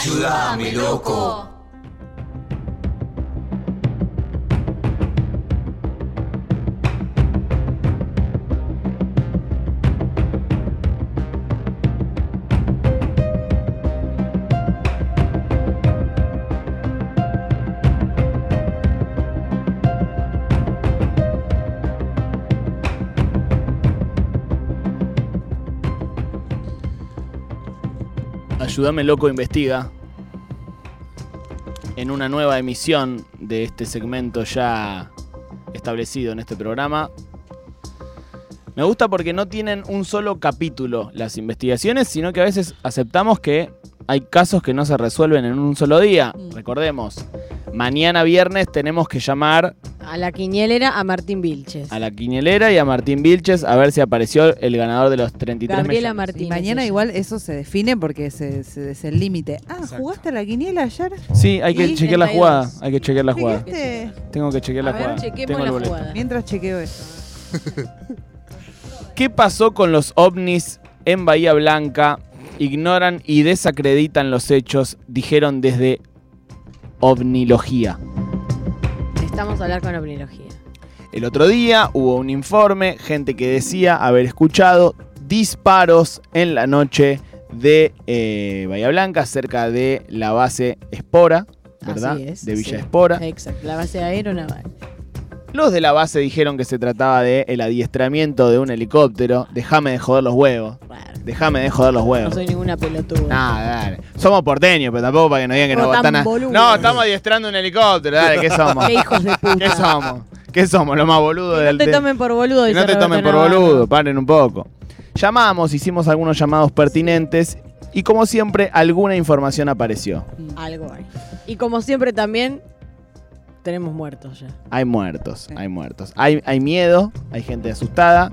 Ayúdame, loco. Ayúdame Loco Investiga. En una nueva emisión de este segmento ya establecido en este programa. Me gusta porque no tienen un solo capítulo las investigaciones, sino que a veces aceptamos que hay casos que no se resuelven en un solo día. Recordemos, mañana viernes tenemos que llamar A la quinielera a Martín Vilches. a la quinielera y a Martín Vilches a ver si apareció el ganador de los 33 Gabriela millones. Martínez. Y mañana igual eso se define porque se, se- es el límite. Ah, Exacto. ¿jugaste a la quiniela ayer? Sí, hay que chequear la 32. jugada. Hay que chequear la jugada. Tengo que chequear la A ver, jugada. Tengo el la jugada. Mientras chequeo eso. ¿Qué pasó con los ovnis en Bahía Blanca? Ignoran y desacreditan los hechos, dijeron desde ovnilogía. Estamos a hablar con opnología. El otro día hubo un informe, gente que decía haber escuchado disparos en la noche de eh, Bahía Blanca, cerca de la base Espora, ¿verdad? Así es, de Villa sí. Espora. Exacto, la base aeronaval. Los de la base dijeron que se trataba de el adiestramiento de un helicóptero. Déjame de joder los huevos. Déjame de joder los no huevos. soy ninguna pelotuda. Nah, dale. Somos porteños, pero tampoco para que nos digan que No nos tan están a- boludos. No, estamos adiestrando un helicóptero, dale, ¿qué somos? Qué hijos de puta. ¿Qué somos? ¿Qué somos? Los más boludos Que del no te tomen por boludo. Que no te tomen por boludo, paren un poco. Llamamos, hicimos algunos llamados pertinentes y como siempre alguna información apareció. Algo hay. Y como siempre también, tenemos muertos ya. Hay muertos, Sí. hay muertos. Hay, hay miedo, hay gente asustada.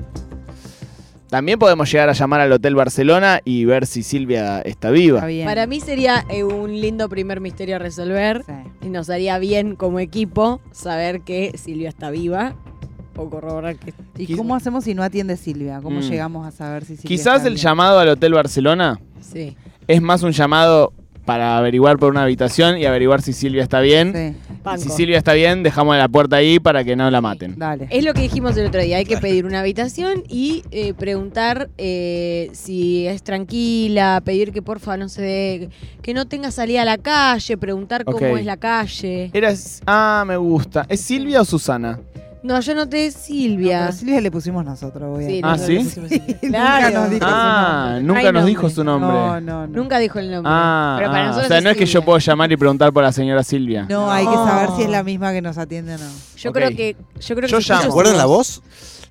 También podemos llegar a llamar al Hotel Barcelona y ver si Silvia está viva. Está bien. Para mí sería eh, un lindo primer misterio a resolver. Sí. Y nos haría bien como equipo saber que Silvia está viva. O corroborar que. ¿Y cómo hacemos si no atiende Silvia? ¿Cómo Mm. llegamos a saber si Silvia Quizás está el bien? llamado al Hotel Barcelona Sí. es más un llamado para averiguar por una habitación y averiguar si Silvia está bien. Sí. Si Silvia está bien, dejamos la puerta ahí para que no la maten. dale. Es lo que dijimos el otro día, hay que pedir una habitación y eh, preguntar eh, si es tranquila, pedir que porfa no se dé, que no tenga salida a la calle, preguntar cómo es la calle. Eras, ah, me gusta. ¿Es Silvia o Susana? No, yo noté No, Silvia. pero Silvia le pusimos nosotros, voy a Sí, Ah, ¿sí? Nunca nos dijo su Ah, nombre. nunca nos dijo su nombre. No, no, no. Nunca dijo el nombre. Ah, Pero para ah, nosotros o sea, no es que yo puedo llamar y preguntar por la señora Silvia. No, hay que No. saber si es la misma que nos atiende o no. Yo creo que. Yo creo que Yo llamo. escucho ¿Recuerdan la voz?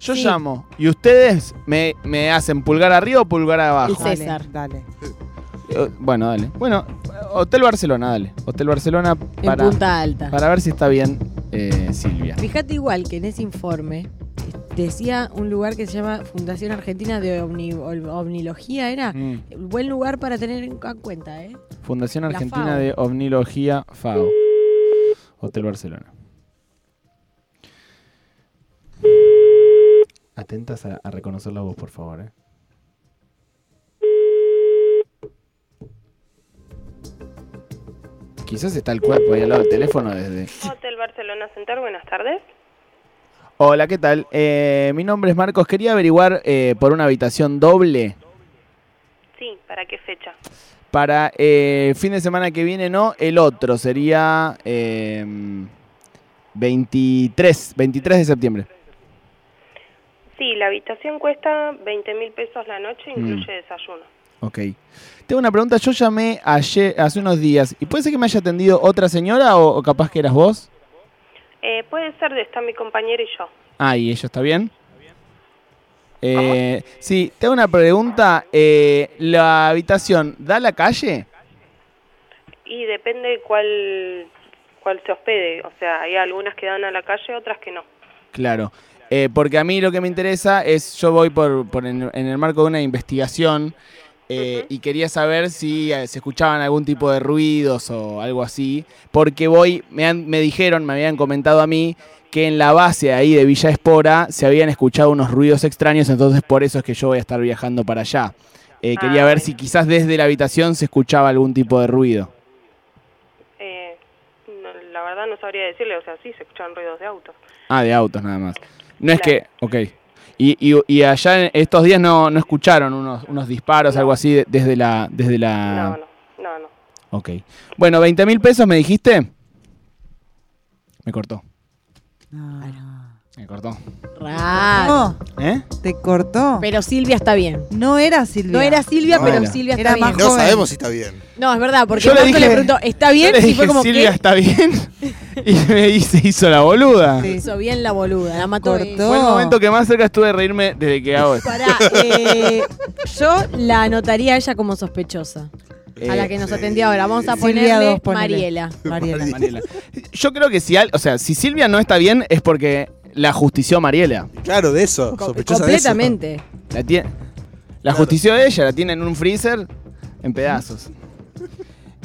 Yo Sí. llamo y ustedes me, me hacen pulgar arriba o pulgar abajo. El Dale, César. Dale. Eh, Bueno, dale. Bueno, Hotel Barcelona, dale. Hotel Barcelona En para, Punta Alta. para ver si está bien eh, Silvia. Fíjate igual que en ese informe eh, decía un lugar que se llama Fundación Argentina de Ovni- Ov- Ovnilogía, ¿era? Mm. Buen lugar para tener en en cuenta, ¿eh? Fundación Argentina FAO. de Ovnilogía FAO. Hotel Barcelona. Atentas a, a reconocer la voz, por favor. eh. Quizás está el cuerpo ahí al lado del teléfono desde... Hotel Barcelona Center, buenas tardes. Hola, ¿qué tal? Eh, mi nombre es Marcos. Quería averiguar eh, por una habitación doble Sí, ¿para qué fecha? para eh, fin de semana que viene, no, el otro sería eh, 23, 23 de septiembre. Sí, la habitación cuesta 20 mil pesos la noche, Mm. incluye desayuno. Ok. Tengo una pregunta. Yo llamé ayer, hace unos días. ¿Y puede ser que me haya atendido otra señora o, o capaz que eras vos? Eh, puede ser de está mi compañero y yo. Ah, ¿y ella está bien? Eh, sí, tengo una pregunta. Eh, ¿La habitación da a la calle? Y depende cuál, cuál se hospede. O sea, hay algunas que dan a la calle, otras que no. Claro. Eh, porque a mí lo que me interesa es, yo voy por, por en, en el marco de una investigación eh. Y quería saber si eh, se escuchaban algún tipo de ruidos o algo así, porque voy, me, han, me dijeron, me habían comentado a mí que en la base ahí de Villa Espora se habían escuchado unos ruidos extraños, entonces por eso es que yo voy a estar viajando para allá. Eh, quería ah, ver si quizás desde la habitación se escuchaba algún tipo de ruido. Eh, no, la verdad no sabría decirle, o sea, sí, se escuchaban ruidos de autos. Ah, de autos nada más. No es que, ok. Y, y, y allá en estos días no, no escucharon unos, unos disparos, No. algo así, de- desde la... Desde la... No, no, no, no. Ok. Bueno, 20 mil pesos me dijiste. Me cortó. Ah. Me cortó. Raro. ¿Eh? te cortó. Pero Silvia está bien. no era Silvia. No era Silvia, No pero era. Silvia Era está bien. más No joven. sabemos si está bien. No, es verdad, porque Yo le Marco le dije- preguntó, ¿está bien? Yo le y dije, fue como Silvia está bien. y me se hizo la boluda. Sí. hizo bien la boluda, la mató. Cortó. Fue el momento que más cerca estuve de reírme desde que hago esto. Pará, eh, yo la anotaría a ella como sospechosa. a la que nos sí. atendió ahora. Vamos a Silvia ponerle dos, ponele. Mariela. Mariela. Mariela. Yo creo que si, al- o sea, si Silvia no está bien es porque la justició Mariela. Claro, de eso. Co- Sospechosa de eso. completamente. La, la justició ella, la tiene en un freezer en pedazos.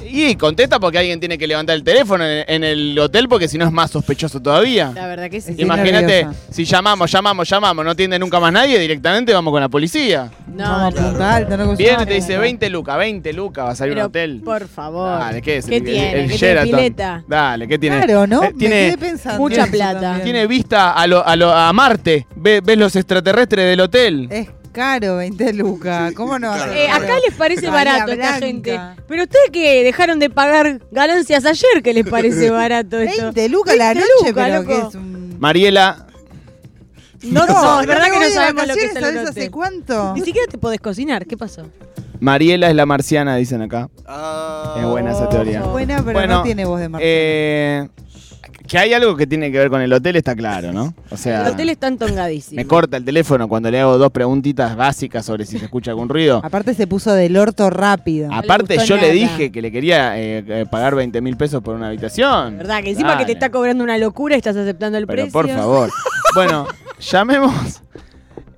Y contesta porque alguien tiene que levantar el teléfono en, en el hotel porque si no es más sospechoso todavía. La verdad que sí. Estoy Imagínate, nerviosa. si llamamos, llamamos, llamamos, no atiende nunca más nadie, directamente vamos con la policía. No, Vamos a alta, no Viene y te dice 20 lucas, 20 lucas, va a salir Pero, un hotel. por favor. Dale, ¿qué es? ¿Qué El- tiene? el ¿Qué tiene Sheraton. pileta? Dale, ¿qué tiene? Claro, ¿no? Eh, Me tiene, quedé pensando. mucha plata. tiene vista a, lo, a, lo- a Marte. Ve- ves los extraterrestres del hotel. Es caro 20 lucas. ¿Cómo no? claro. Eh, acá les parece barato a esta gente. Pero ustedes que dejaron de pagar ganancias ayer, ¿qué les parece barato esto? 20 lucas la 20 noche, pero que es un... Mariela, No, no, es verdad que no sabemos lo que es el ¿sabés hotel. hace cuánto? Ni siquiera te podés cocinar, ¿qué pasó? Mariela es la marciana, dicen acá. Ah, Es buena esa teoría. Buena, pero Bueno, no tiene voz de Marcelo. Eh, que hay algo que tiene que ver con el hotel está claro, ¿no? O sea, El hotel está entongadísimo. me corta el teléfono cuando le hago dos preguntitas básicas sobre si se escucha algún ruido. Aparte se puso del orto rápido. Aparte, yo le dije que le quería eh, eh, pagar 20 mil pesos por una habitación. ¿Verdad? Que encima que te está cobrando una locura estás aceptando el Pero precio. por favor. bueno, llamemos.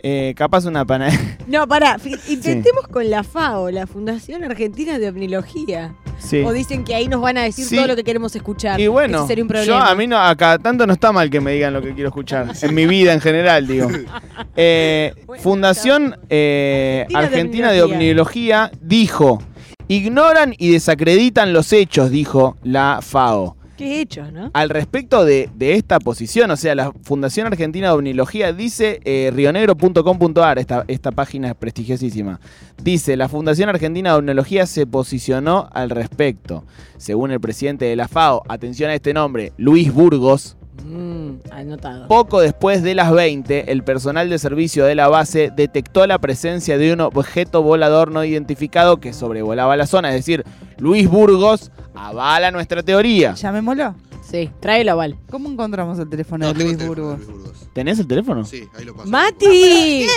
eh, capaz una panadería. No, pará, intentemos con la FAO, la Fundación Argentina de Omnilogía. Sí. O dicen que ahí nos van a decir Sí. todo lo que queremos escuchar. Y bueno, Eso sería un yo a mí no, acá tanto no está mal que me digan lo que quiero escuchar. En mi vida en general, digo. Eh, Bueno, Fundación eh, Argentina de Argentina de Omniología. Omniología dijo: ignoran y desacreditan los hechos, dijo la FAO. Hechos, ¿no? Al respecto de, esta posición, o sea, la Fundación Argentina de Omnilogía dice eh, rionegro.com.ar, esta, esta página es prestigiosísima. Dice, la Fundación Argentina de Omnilogía se posicionó al respecto. Según el presidente de la FAO, atención a este nombre, Luis Burgos, Mm, anotado. poco después de las 20, el personal de servicio de la base detectó la presencia de un objeto volador no identificado que sobrevolaba la zona. Es decir, Luis Burgos avala nuestra teoría. Llamémoslo. Sí, tráelo, Val. ¿Cómo encontramos el teléfono No, de tengo Luis teléfono, Burgos? Luis Burgos. ¿Tenés el teléfono? Sí, ahí lo paso. ¡Mati!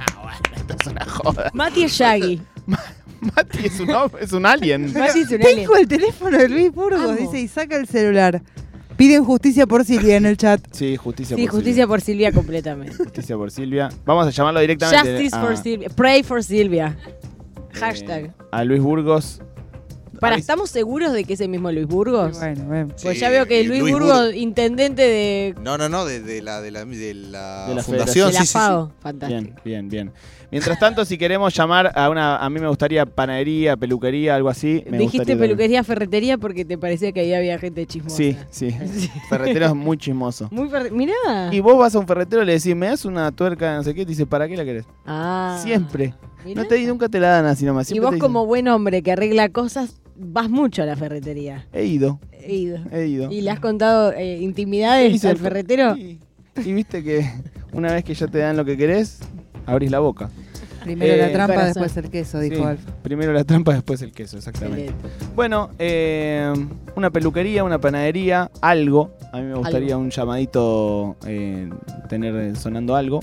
Ah, bueno, esto es una joda. Mati es Shaggy. Mati es un, es un alien. Mati es un alien. Tengo el teléfono de Luis Burgos, Amo. dice, y saca el celular. Piden justicia por Silvia en el chat. Sí, justicia Sí, por justicia por Silvia completamente. Silvia. Justicia por Silvia. Vamos a llamarlo directamente Justice a, for Silvia. Pray for Silvia. eh, Hashtag. a Luis Burgos. Para, ¿estamos seguros de que es el mismo Luis Burgos? Bueno, bueno. Pues Sí, ya veo que Luis, Luis Burgos, Burgos. intendente de, No, no, no, de, de la, de la, de la, De la fundación. de la sí, sí, sí. FAO. Fantástico. Bien, bien, bien. Mientras tanto, si queremos llamar a una. A mí me gustaría panadería, peluquería, algo así. me Dijiste peluquería, ferretería porque te parecía que ahí había gente chismosa. Sí, sí. Ferretero es muy chismoso. Muy ferre- Mirá. Y vos vas a un ferretero y le decís, ¿me das una tuerca, no sé qué? Te dice, ¿para qué la querés? Ah. Siempre. Mirá. No te, nunca te la dan así nomás. y vos te dicen, como buen hombre que arregla cosas, vas mucho a la ferretería. He ido, He ido. he ido. ¿Y le has contado eh, intimidades al el- ferretero? Y, y viste que una vez que ya te dan lo que querés, abrís la boca. Primero Eh, la trampa, corazón. después el queso, dijo Sí, Alfa. Primero la trampa, después el queso, exactamente. Excelente. Bueno, eh, una peluquería, una panadería, algo. A mí me gustaría un llamadito, eh, tener eh, sonando algo.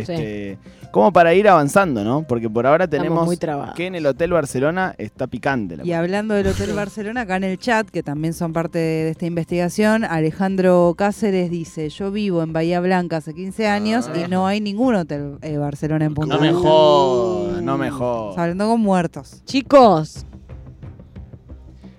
Este, Como para ir avanzando, ¿no? Porque por ahora tenemos muy que en el Hotel Barcelona está picante. La Y hablando del Hotel Barcelona, acá en el chat, que también son parte de esta investigación, Alejandro Cáceres dice, yo vivo en Bahía Blanca hace 15 años y no hay ningún Hotel eh, Barcelona en Punta no me Alta. jodas, no me Estamos jodas. hablando con muertos. Chicos.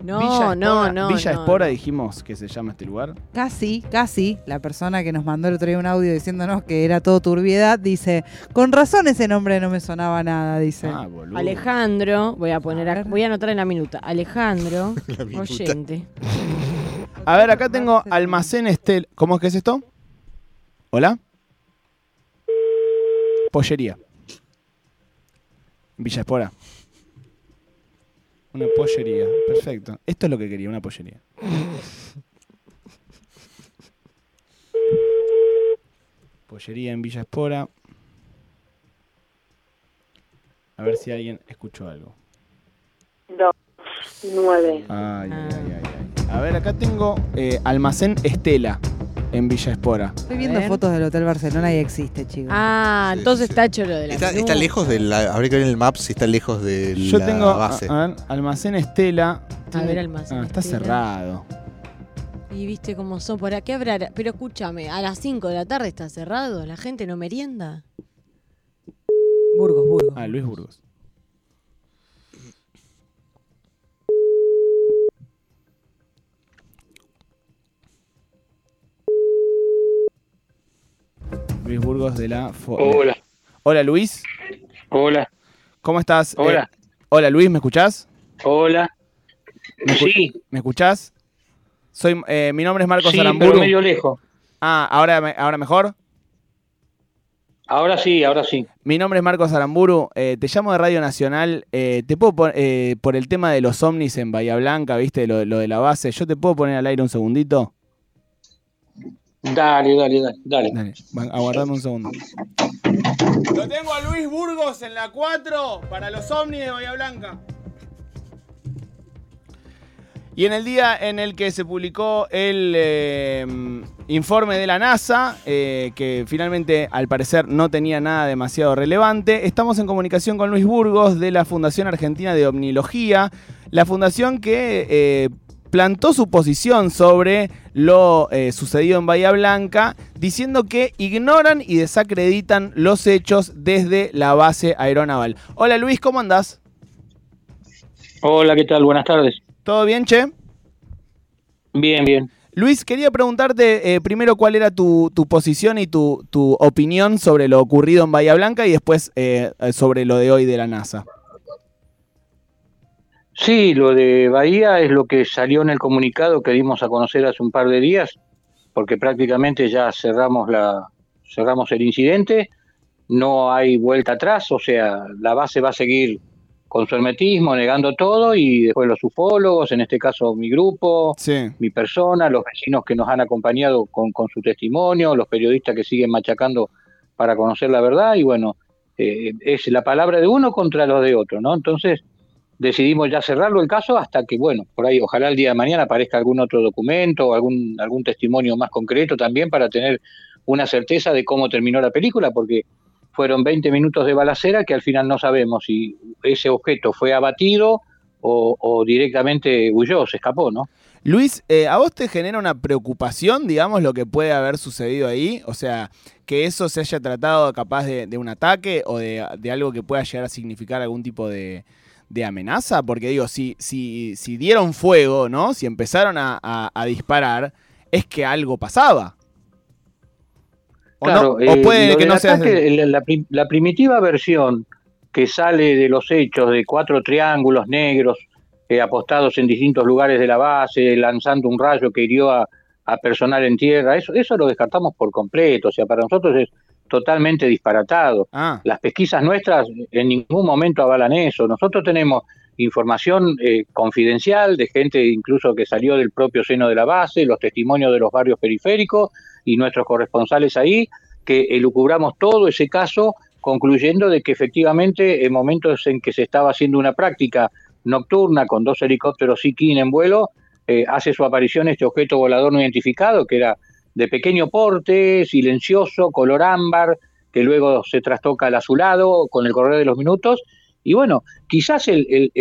No, Villa no, Espora- no. Villa no, Espora no. dijimos que se llama este lugar. Casi, casi, la persona que nos mandó el otro día un audio diciéndonos que era todo turbiedad, dice, con razón ese nombre no me sonaba nada, dice. Ah, boludo. Alejandro, voy a poner, A voy a anotar en la minuta. Alejandro, La minuta. oyente. A ver, acá tengo almacén Estel. ¿Cómo es que es esto? ¿Hola? Pollería. Villa Espora. Una pollería. Perfecto. Esto es lo que quería, una pollería. Pollería en Villa Espora. A ver si alguien escuchó algo. Dos, nueve. Ay, ay, ay, ay. A ver, acá tengo eh, Almacén Estela en Villa Espora. Estoy viendo ver. fotos del Hotel Barcelona y existe, chicos. Ah, Sí, entonces sí, está hecho lo de la Está, está lejos de la. Habría que ver en el map si está lejos de Yo la tengo a- base. a ver, Almacén Estela. A ver, Almacén Ah, está Estela. cerrado. Y viste cómo son por aquí habrá. Pero escúchame, a las 5 de la tarde está cerrado, la gente no merienda. Burgos, Burgos. Ah, Luis Burgos. Luis Burgos de la... Fo- Hola, Hola Luis, hola, ¿cómo estás? Eh, hola, hola Luis, ¿me escuchás? hola. ¿Me, escu- Sí, ¿me escuchás? Soy, eh, mi nombre es Marcos sí, Aramburu. pero medio lejos. Ah, ¿ahora, me- ¿ahora mejor? Ahora sí, ahora sí. Mi nombre es Marcos Aramburu, eh, te llamo de Radio Nacional. eh, te puedo pon- eh, por el tema de los ovnis en Bahía Blanca, ¿viste? Lo, lo de la base. ¿Yo te puedo poner al aire un segundito? Dale, dale, dale, dale. Dale, aguardame un segundo. Lo tengo a Luis Burgos en la 4 para los ovnis de Bahía Blanca. Y en el día en el que se publicó el eh, informe de la NASA, eh, que finalmente al parecer no tenía nada demasiado relevante, estamos en comunicación con Luis Burgos de la Fundación Argentina de Omnilogía, la fundación que eh, plantó su posición sobre lo eh, sucedido en Bahía Blanca, diciendo que ignoran y desacreditan los hechos desde la base aeronaval. Hola Luis, ¿cómo andás? Hola, ¿qué tal? Buenas tardes. ¿Todo bien, che? Bien, bien. Luis, quería preguntarte eh, primero cuál era tu, tu posición y tu, tu opinión sobre lo ocurrido en Bahía Blanca y después eh, sobre lo de hoy de la NASA. Sí, lo de Bahía es lo que salió en el comunicado que dimos a conocer hace un par de días, porque prácticamente ya cerramos la cerramos el incidente, no hay vuelta atrás, o sea, la base va a seguir con su hermetismo, negando todo, y después los ufólogos, en este caso mi grupo, Sí. mi persona, los vecinos que nos han acompañado con, con su testimonio, los periodistas que siguen machacando para conocer la verdad, y bueno, eh, es la palabra de uno contra los de otro, ¿no? Entonces decidimos ya cerrarlo el caso hasta que, bueno, por ahí ojalá el día de mañana aparezca algún otro documento o algún, algún testimonio más concreto también para tener una certeza de cómo terminó la película, porque fueron 20 minutos de balacera que al final no sabemos si ese objeto fue abatido o, directamente huyó, se escapó, ¿no? Luis, eh, ¿a vos te genera una preocupación, digamos, lo que puede haber sucedido ahí? O sea, que eso se haya tratado capaz de, de un ataque o de, de algo que pueda llegar a significar algún tipo de, de amenaza, porque digo, si, si, si dieron fuego, ¿no? Si empezaron a, a- a disparar, es que algo pasaba. ¿O, Claro, no? ¿O eh, puede que no ataque, la primitiva versión que sale de los hechos de cuatro triángulos negros eh, apostados en distintos lugares de la base, lanzando un rayo que hirió a, a personal en tierra, eso, eso lo descartamos por completo, o sea, para nosotros es totalmente disparatado. Ah, Las pesquisas nuestras en ningún momento avalan eso. Nosotros tenemos información eh, confidencial de gente incluso que salió del propio seno de la base, los testimonios de los barrios periféricos y nuestros corresponsales ahí, que elucubramos todo ese caso concluyendo de que efectivamente en momentos en que se estaba haciendo una práctica nocturna con dos helicópteros Sea-King en vuelo, eh, hace su aparición este objeto volador no identificado que era de pequeño porte, silencioso, color ámbar, que luego se trastoca al azulado con el correr de los minutos. Y bueno, quizás el,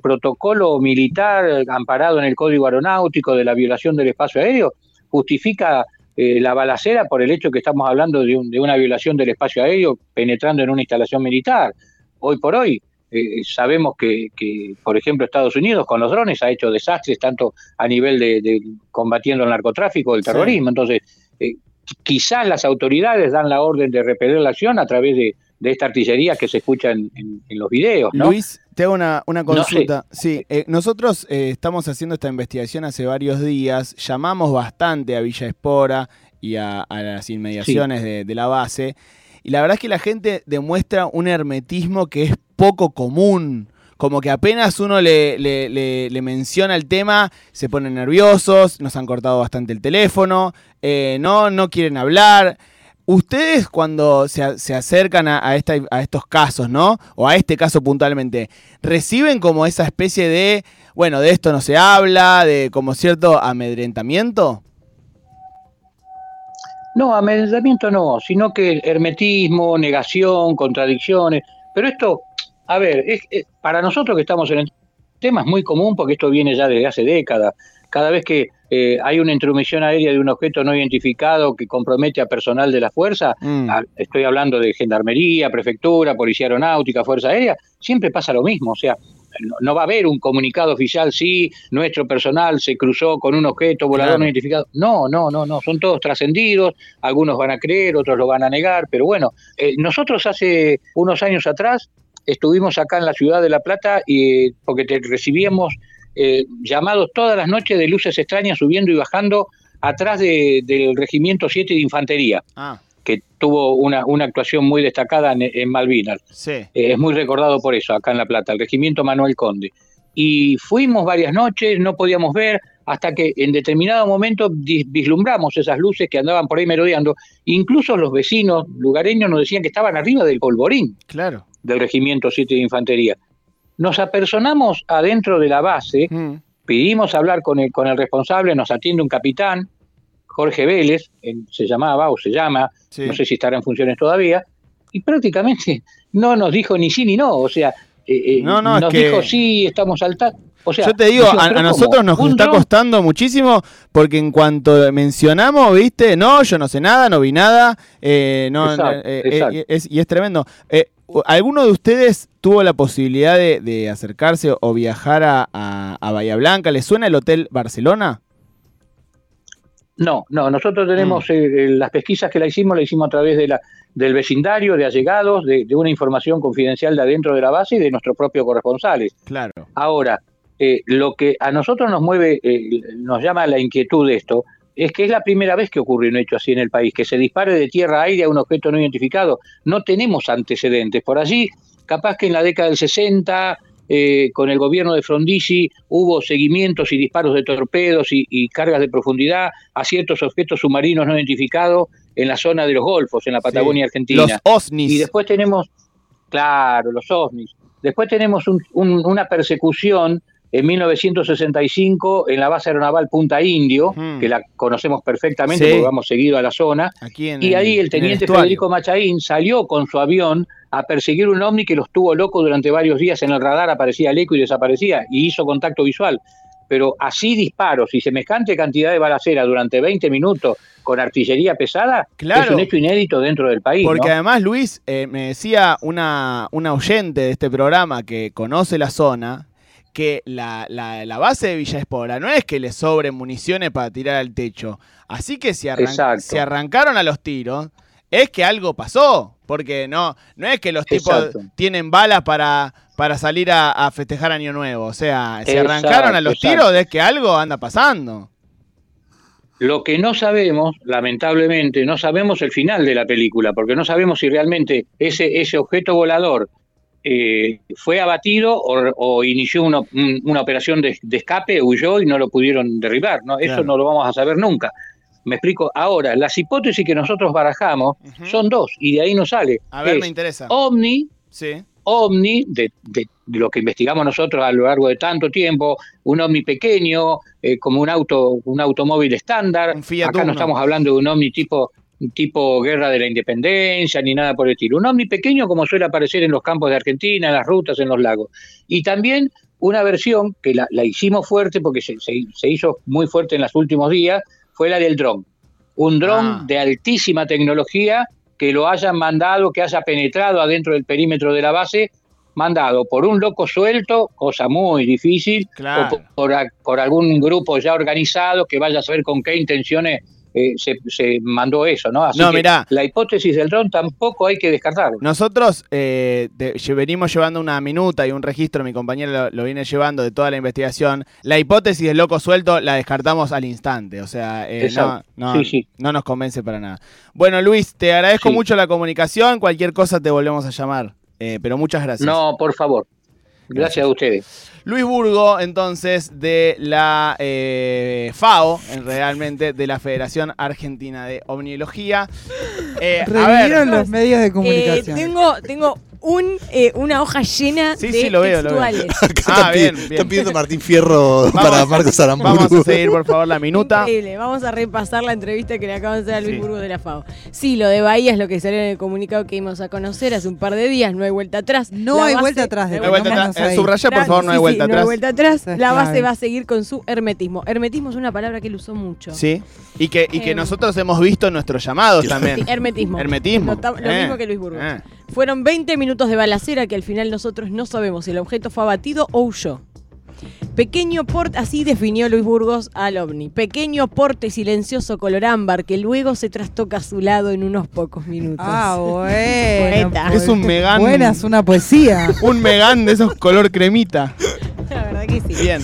protocolo militar amparado en el código aeronáutico de la violación del espacio aéreo justifica eh, la balacera por el hecho que estamos hablando de una violación del espacio aéreo penetrando en una instalación militar. Hoy por hoy eh, sabemos que, que, por ejemplo, Estados Unidos con los drones ha hecho desastres tanto a nivel de, de combatiendo el narcotráfico, el Sí. terrorismo. Entonces, eh, quizás las autoridades dan la orden de repeler la acción a través de, de esta artillería que se escucha en, en- en los videos, ¿no? Luis, te hago una, una No sé. consulta. Sí, eh, nosotros eh, estamos haciendo esta investigación hace varios días, llamamos bastante a Villa Espora y a, a las inmediaciones de, de la base, y la verdad es que la gente demuestra un hermetismo que es poco común. Como que apenas uno le, le- le- le menciona el tema, se ponen nerviosos, nos han cortado bastante el teléfono, eh, no, no quieren hablar. Ustedes cuando se, se acercan a, a estos casos, ¿no? O a este caso puntualmente, ¿reciben como esa especie de, bueno, de esto no se habla, de como cierto amedrentamiento? No, amedrentamiento no, sino que hermetismo, negación, contradicciones. Pero esto, a ver, es, es- para nosotros que estamos en el tema es muy común porque esto viene ya desde hace décadas. Cada vez que eh, hay una intromisión aérea de un objeto no identificado que compromete a personal de la fuerza, Mm. a- estoy hablando de gendarmería, prefectura, policía aeronáutica, fuerza aérea, siempre pasa lo mismo. O sea, no, no va a haber un comunicado oficial, sí, nuestro personal se cruzó con un objeto volador no identificado. No, no, no, no, son todos trascendidos, algunos van a creer, otros lo van a negar, pero bueno, eh, nosotros hace unos años atrás estuvimos acá en la ciudad de La Plata y porque te recibíamos eh, llamados todas las noches de luces extrañas subiendo y bajando atrás de- del regimiento 7 de infantería, Ah, que tuvo una, una actuación muy destacada en, en Malvinas. sí. Eh, es muy recordado por eso, acá en La Plata, el regimiento Manuel Conde. Y fuimos varias noches, no podíamos ver, hasta que en determinado momento vislumbramos esas luces que andaban por ahí merodeando. Incluso los vecinos lugareños nos decían que estaban arriba del polvorín Claro. del regimiento 7 de infantería. Nos apersonamos adentro de la base, Mm. pedimos hablar con el, con el responsable, nos atiende un capitán, Jorge Vélez, él se llamaba o se llama, Sí. no sé si estará en funciones todavía, y prácticamente no nos dijo ni sí ni no, o sea, eh, eh, No, no, es nos que- dijo sí, estamos al tanto. O sea, Yo te digo, a, "¿Pero a cómo? nosotros nos ¿Un está dron?". costando muchísimo porque en cuanto mencionamos, viste, no, yo no sé nada, no vi nada, eh, no, Exacto, eh, exacto. eh, es- y es tremendo. Eh, ¿Alguno de ustedes tuvo la posibilidad de, de acercarse o viajar a, a- a Bahía Blanca? ¿Les suena el Hotel Barcelona? No, no, nosotros tenemos Mm. eh, eh, las pesquisas que la hicimos, la hicimos a través de la, del vecindario, de allegados, de, de una información confidencial de adentro de la base y de nuestros propios corresponsales. Claro. Ahora, eh, lo que a nosotros nos mueve, eh, nos llama la inquietud de esto, es que es la primera vez que ocurre un hecho así en el país, que se dispare de tierra a aire a un objeto no identificado. No tenemos antecedentes. Por allí, capaz que en la década del 60, eh, con el gobierno de Frondizi, hubo seguimientos y disparos de torpedos y, y cargas de profundidad a ciertos objetos submarinos no identificados en la zona de los Golfos, en la Patagonia Argentina. Los OSNIs. Y después tenemos, claro, los ovnis. Después tenemos un- un- una persecución en 1965 en la base aeronaval Punta Indio, Hmm. que la conocemos perfectamente Sí. porque vamos seguido a la zona. Aquí en Y ahí el en teniente estuario. Federico Machaín salió con su avión a perseguir un ovni que los tuvo locos durante varios días en el radar, aparecía el eco y desaparecía, y hizo contacto visual. Pero así disparos y semejante cantidad de balacera durante 20 minutos con artillería pesada Claro. es un hecho inédito dentro del país. Porque ¿no? además, Luis, eh, me decía una, una oyente de este programa que conoce la zona, que la, la- la base de Villa Espora no es que le sobren municiones para tirar al techo. Así que si, arran- Exacto. si arrancaron a los tiros, es que algo pasó. Porque no, no es que los tipos tienen balas para, para salir a, a festejar Año Nuevo. O sea, si Exacto, arrancaron a los exacto. tiros, es que algo anda pasando. Lo que no sabemos, lamentablemente, no sabemos el final de la película, porque no sabemos si realmente ese, ese objeto volador eh, fue abatido o, o inició una, un- una operación de, de escape, huyó y no lo pudieron derribar. ¿no? Eso Claro. no lo vamos a saber nunca. Me explico. Ahora, las hipótesis que nosotros barajamos son dos, y de ahí nos sale. A ver, Es me interesa. OVNI, Sí. ovni, de, de- de lo que investigamos nosotros a lo largo de tanto tiempo, un ovni pequeño, eh, como un auto, un automóvil estándar. Un Acá no estamos hablando de un ovni tipo tipo guerra de la independencia ni nada por el estilo. Un ovni pequeño como suele aparecer en los campos de Argentina, en las rutas, en los lagos. Y también una versión que la, la hicimos fuerte porque se, se- se hizo muy fuerte en los últimos días, fue la del dron. Un dron Ah. de altísima tecnología que lo hayan mandado, que haya penetrado adentro del perímetro de la base, mandado por un loco suelto, cosa muy difícil, Claro. o por, por a- por algún grupo ya organizado que vaya a saber con qué intenciones eh, se, se mandó eso, ¿no? Así No, que mirá. la hipótesis del dron tampoco hay que descartarla. Nosotros eh, te- venimos llevando una minuta y un registro, mi compañero lo, lo viene llevando de toda la investigación. La hipótesis del loco suelto la descartamos al instante, o sea, eh, no, Exacto. no, Sí, sí. no nos convence para nada. Bueno, Luis, te agradezco Sí. mucho la comunicación, cualquier cosa te volvemos a llamar, eh, pero muchas gracias. No, por favor. Gracias a ustedes. Luis Burgo, entonces, de la eh, FAO, en realmente, de la Federación Argentina de Omniología. Eh, a Revivieron ver, los medios de Eh, comunicación. tengo tengo un, eh, una hoja llena Sí, de sí, lo veo, lo veo. textuales. Ah, bien, bien. están pidiendo Martín Fierro Vamos para Marcos Aramburu. vamos a seguir, por favor, la minuta. Increíble. Vamos a repasar la entrevista que le acaban de hacer a Luis Sí. Burgos de la FAO. Sí, lo de Bahía es lo que salió en el comunicado que íbamos a conocer hace un par de días. No hay vuelta atrás. No La hay base- vuelta atrás, No hay vuelta Detengámonos atrás. Eh, ahí. Subraya, por favor, no hay sí, vuelta sí, No atrás. hay vuelta atrás. La base va a seguir con su hermetismo. Hermetismo es una palabra que él usó mucho. Sí. Y que, y que Em. nosotros hemos visto en nuestros llamados también. Sí, hermetismo. Hermetismo. Lo, lo Eh, mismo que Luis Burgos. Fueron 20 minutos de balacera que al final nosotros no sabemos si el objeto fue abatido o huyó. Pequeño porte, así definió Luis Burgos al ovni. Pequeño porte silencioso color ámbar que luego se trastoca a su lado en unos pocos minutos. Ah, bueno. Es un Megán. Buena, es una poesía. Un Megán de esos color cremita. La verdad que sí. Bien.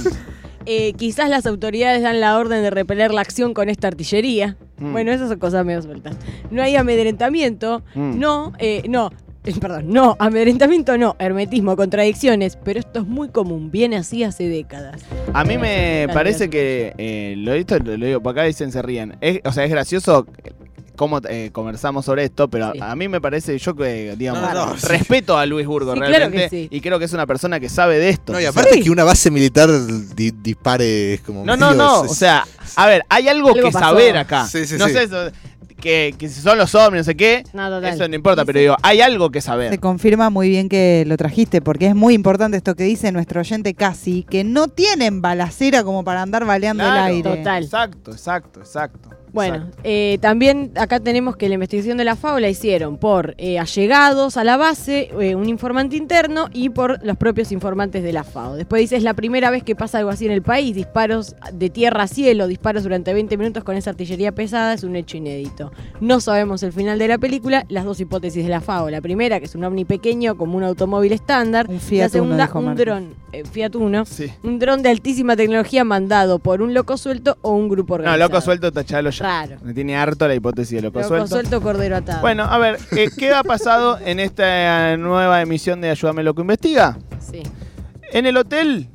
Eh, quizás las autoridades dan la orden de repeler la acción con esta artillería. Mm. Bueno, esas son cosas medio sueltas. No hay amedrentamiento. Mm. No, eh, no. Eh, Perdón, no, amedrentamiento no, hermetismo, contradicciones, pero esto es muy común, viene así hace décadas. A mí me parece que, eh, lo, esto lo digo por acá, dicen se ríen. Es- o sea, es gracioso cómo eh, conversamos sobre esto, pero Sí. a mí me parece, yo que, digamos, No, no, no, sí. respeto a Luis Burgo Sí, claro realmente, que sí. y creo que es una persona que sabe de esto. No, y aparte Sí. que una base militar di- dispare es como. No, no, no. es- O sea, a ver, hay algo, Algo que pasó. saber acá. Sí, sí, no sí. sé eso, que, que si son los ovnis, no sé qué. No, total. Eso no importa, pero digo, hay algo que Se saber. confirma muy bien que lo trajiste, porque es muy importante esto que dice nuestro oyente casi, que no tienen balacera como para andar baleando Claro. el aire. Total. Exacto, exacto, exacto. Bueno, eh, también acá tenemos que la investigación de la FAO la hicieron por eh, allegados a la base, eh, un informante interno y por los propios informantes de la FAO. Después dice, es la primera vez que pasa algo así en el país, disparos de tierra a cielo, disparos durante 20 minutos con esa artillería pesada, es un hecho inédito. No sabemos el final de la película, las dos hipótesis de la FAO. La primera, que es un ovni pequeño como un automóvil estándar. Un Fiat la segunda, Uno, un dron, eh, Fiat Uno. Sí. Un dron de altísima tecnología mandado por un loco suelto o un grupo No, organizado. loco suelto, tachalo ya. Raro. Me tiene harto la hipótesis de loco, Loco suelto. suelto, cordero atado. Bueno, a ver, eh, ¿qué ha pasado en esta nueva emisión de Ayúdame Loco Investiga? Sí. En el hotel,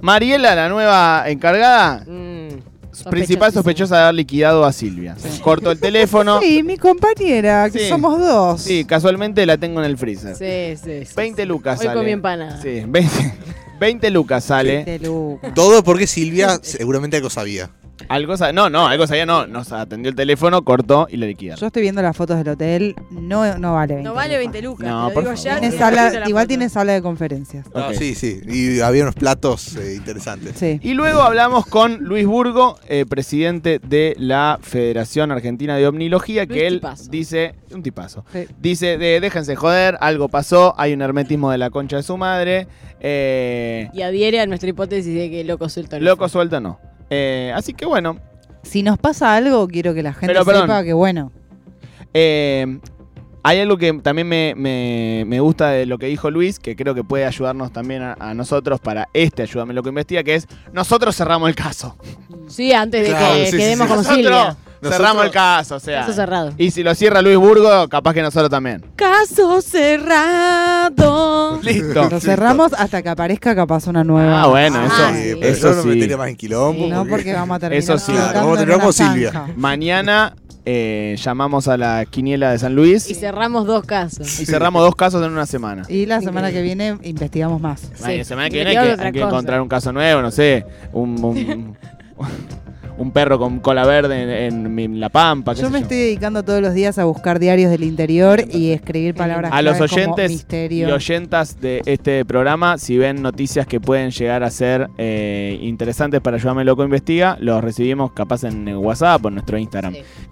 Mariela, la nueva encargada, Mm, principal sospechosa de haber liquidado a Silvia. Cortó el teléfono. Sí, mi compañera, que Sí. somos dos. Sí, casualmente la tengo en el freezer. Sí, sí, sí. 20 lucas Hoy sale. comí empanada. Sí, 20, 20 lucas sale. De Luca. Todo porque Silvia seguramente algo sabía. Algo sa- no, no, algo sabía, no. Nos atendió el teléfono, cortó y le liquidaron. Yo estoy viendo las fotos del hotel, no, no vale 20 No vale lucas. 20 lucas. No, te lo por digo favor. ya. Tiene te sala- dejo la igual tiene sala de conferencias. Ok. Ah, sí, sí. Y había unos platos eh, interesantes. Sí. Y luego hablamos con Luis Burgo, eh, presidente de la Federación Argentina de Omnilogía, Luis que él tipazo. dice, un tipazo, Sí. dice, de, déjense joder, algo pasó, hay un hermetismo de la concha de su madre, eh, Y adhiere a nuestra hipótesis de que loco suelto no loco fue. suelto no. Eh, así que bueno, Si nos pasa algo, quiero que la gente Pero, perdón. sepa que bueno. eh, hay algo que también me, me- me gusta de lo que dijo Luis, que creo que puede ayudarnos también a, a nosotros para este Ayúdame lo que investiga, que es nosotros cerramos el caso. Sí, antes de Claro, que sí, quedemos sí. como Nosotros Silvia. Nosotros- cerramos el caso, o sea. Caso cerrado. Y si lo cierra Luis Burgo, capaz que nosotros también. Caso cerrado. Listo. Lo cerramos hasta que aparezca capaz una nueva. Ah, bueno, eso, Ah, pero eso yo no me sí. metería más en quilombo. No, porque vamos a terminar. Eso sí. Claro, vamos a terminar como Silvia. Mañana eh, llamamos a la quiniela de San Luis Y y, cerramos dos casos. cerramos dos casos en una semana. Y la semana que viene investigamos más. Ay, la semana que viene hay que, hay encontrar un caso nuevo, no sé, un, un, un perro con cola verde en, en mi- La Pampa. qué Yo sé me estoy dedicando todos los días a buscar diarios del interior y escribir palabras A los claves como oyentes misterio. y oyentas de este programa, si ven noticias que pueden llegar a ser eh, interesantes para Ayúdame Loco Investiga, los recibimos capaz en WhatsApp o en nuestro Instagram. Sí.